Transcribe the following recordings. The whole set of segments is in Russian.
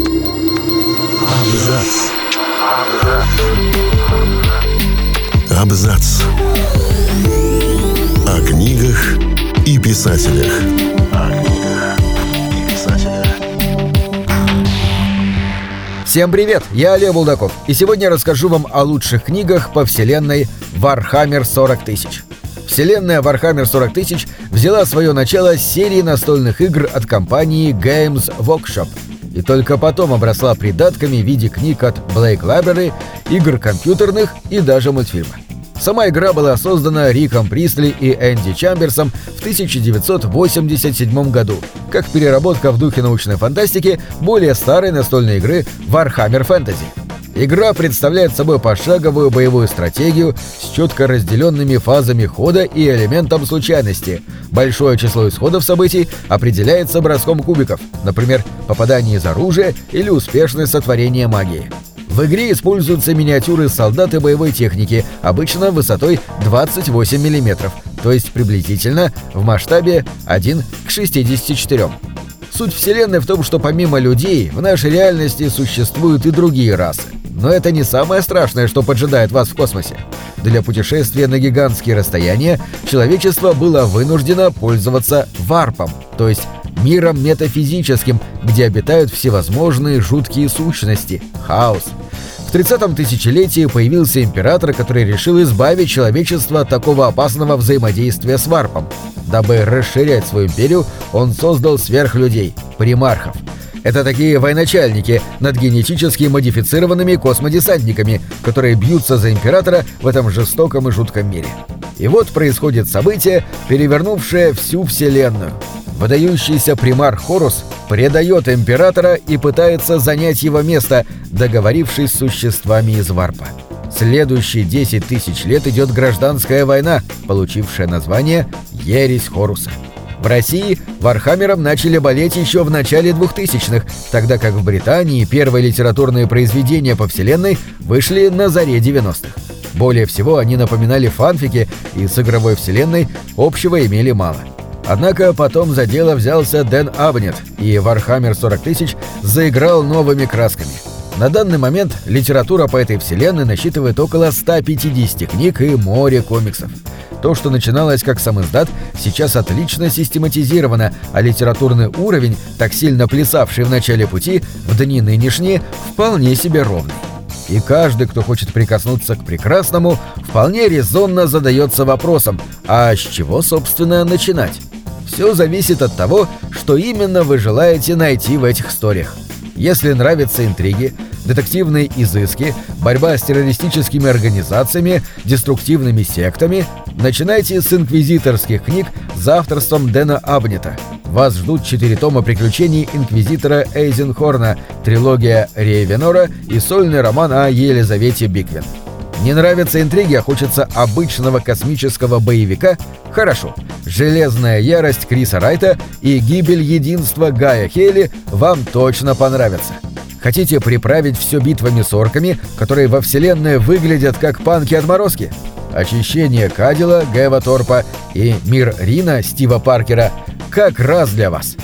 Абзац. Абзац. О книгах и писателях. Всем привет, я Олег Булдаков, и сегодня я расскажу вам о лучших книгах по вселенной Warhammer 40 тысяч. Вселенная Warhammer 40 тысяч взяла свое начало с серии настольных игр от компании Games Workshop и только потом обросла придатками в виде книг от Blake Library, игр компьютерных и даже мультфильма. Сама игра была создана Риком Присли и Энди Чамберсом в 1987 году, как переработка в духе научной фантастики более старой настольной игры Warhammer Fantasy. Игра представляет собой пошаговую боевую стратегию с четко разделенными фазами хода и элементом случайности. Большое число исходов событий определяется броском кубиков, например, попадание из оружия или успешное сотворение магии. В игре используются миниатюры солдат и боевой техники, обычно высотой 28 мм, то есть приблизительно в масштабе 1 к 64. Суть Вселенной в том, что помимо людей в нашей реальности существуют и другие расы. Но это не самое страшное, что поджидает вас в космосе. Для путешествия на гигантские расстояния человечество было вынуждено пользоваться варпом, то есть миром метафизическим, где обитают всевозможные жуткие сущности – хаос. В 30-м тысячелетии появился император, который решил избавить человечество от такого опасного взаимодействия с варпом. Дабы расширять свою империю, он создал сверхлюдей – примархов – это такие военачальники над генетически модифицированными космодесантниками, которые бьются за императора в этом жестоком и жутком мире. И вот происходит событие, перевернувшее всю Вселенную. Выдающийся примарх Хорус предает императора и пытается занять его место, договорившись с существами из Варпа. Следующие 10 тысяч лет идет гражданская война, получившая название «Ересь Хоруса». В России Вархаммером начали болеть еще в начале 2000-х, тогда как в Британии первые литературные произведения по вселенной вышли на заре 90-х. Более всего они напоминали фанфики и с игровой вселенной общего имели мало. Однако потом за дело взялся Дэн Абнет, и Warhammer 40 тысяч заиграл новыми красками. На данный момент литература по этой вселенной насчитывает около 150 книг и море комиксов. То, что начиналось как сам издат, сейчас отлично систематизировано, а литературный уровень, так сильно плясавший в начале пути, в дни нынешние, вполне себе ровный. И каждый, кто хочет прикоснуться к прекрасному, вполне резонно задается вопросом, а с чего, собственно, начинать? Все зависит от того, что именно вы желаете найти в этих историях. Если нравятся интриги, детективные изыски, борьба с террористическими организациями, деструктивными сектами, начинайте с инквизиторских книг за авторством Дэна Абнета. Вас ждут четыре тома приключений инквизитора Эйзенхорна, трилогия Рейвенора и сольный роман о Елизавете Биквин. Не нравятся интриги, а хочется обычного космического боевика? Хорошо. «Железная ярость» Криса Райта и «Гибель единства» Гая Хейли вам точно понравятся. Хотите приправить все битвами с орками, которые во вселенной выглядят как панки-отморозки? Очищение Кадила Гэва Торпа и Мир Ринна Стива Паркера как раз для вас.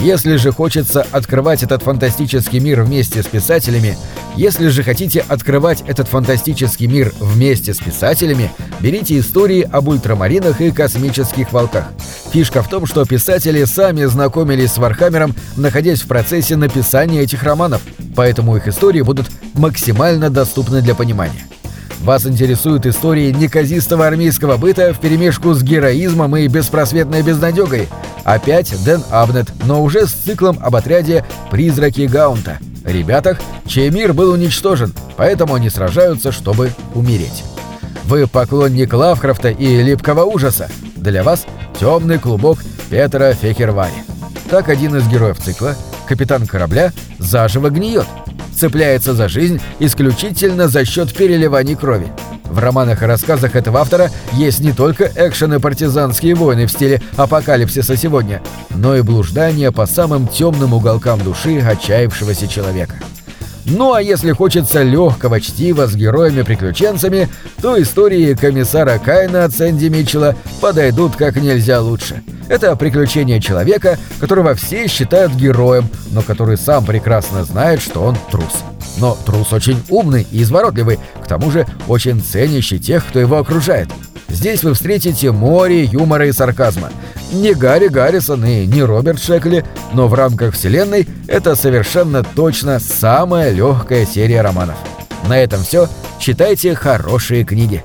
Если же хочется открывать этот фантастический мир вместе с писателями, если же хотите открывать этот фантастический мир вместе с писателями, берите истории об ультрамаринах и космических волках. Фишка в том, что писатели сами знакомились с Вархаммером, находясь в процессе написания этих романов, поэтому их истории будут максимально доступны для понимания. Вас интересуют истории неказистого армейского быта вперемешку с героизмом и беспросветной безнадегой. Опять Дэн Абнет, но уже с циклом об отряде «Призраки Гаунта». Ребятах, чей мир был уничтожен, поэтому они сражаются, чтобы умереть. Вы поклонник Лавкрафта и липкого ужаса. Для вас темный клубок Петра Фехервари. Так один из героев цикла, капитан корабля, заживо гниет – цепляется за жизнь исключительно за счет переливаний крови. В романах и рассказах этого автора есть не только экшен и партизанские войны в стиле апокалипсиса сегодня, но и блуждания по самым темным уголкам души отчаявшегося человека. Ну а если хочется легкого чтива с героями-приключенцами, то истории комиссара Кайна от Сэнди Митчелла подойдут как нельзя лучше. Это приключение человека, которого все считают героем, но который сам прекрасно знает, что он трус. Но трус очень умный и изворотливый, к тому же очень ценящий тех, кто его окружает. Здесь вы встретите море юмора и сарказма. Не Гарри Гаррисон и не Роберт Шекли, но в рамках вселенной это совершенно точно самая легкая серия романов. На этом все. Читайте хорошие книги.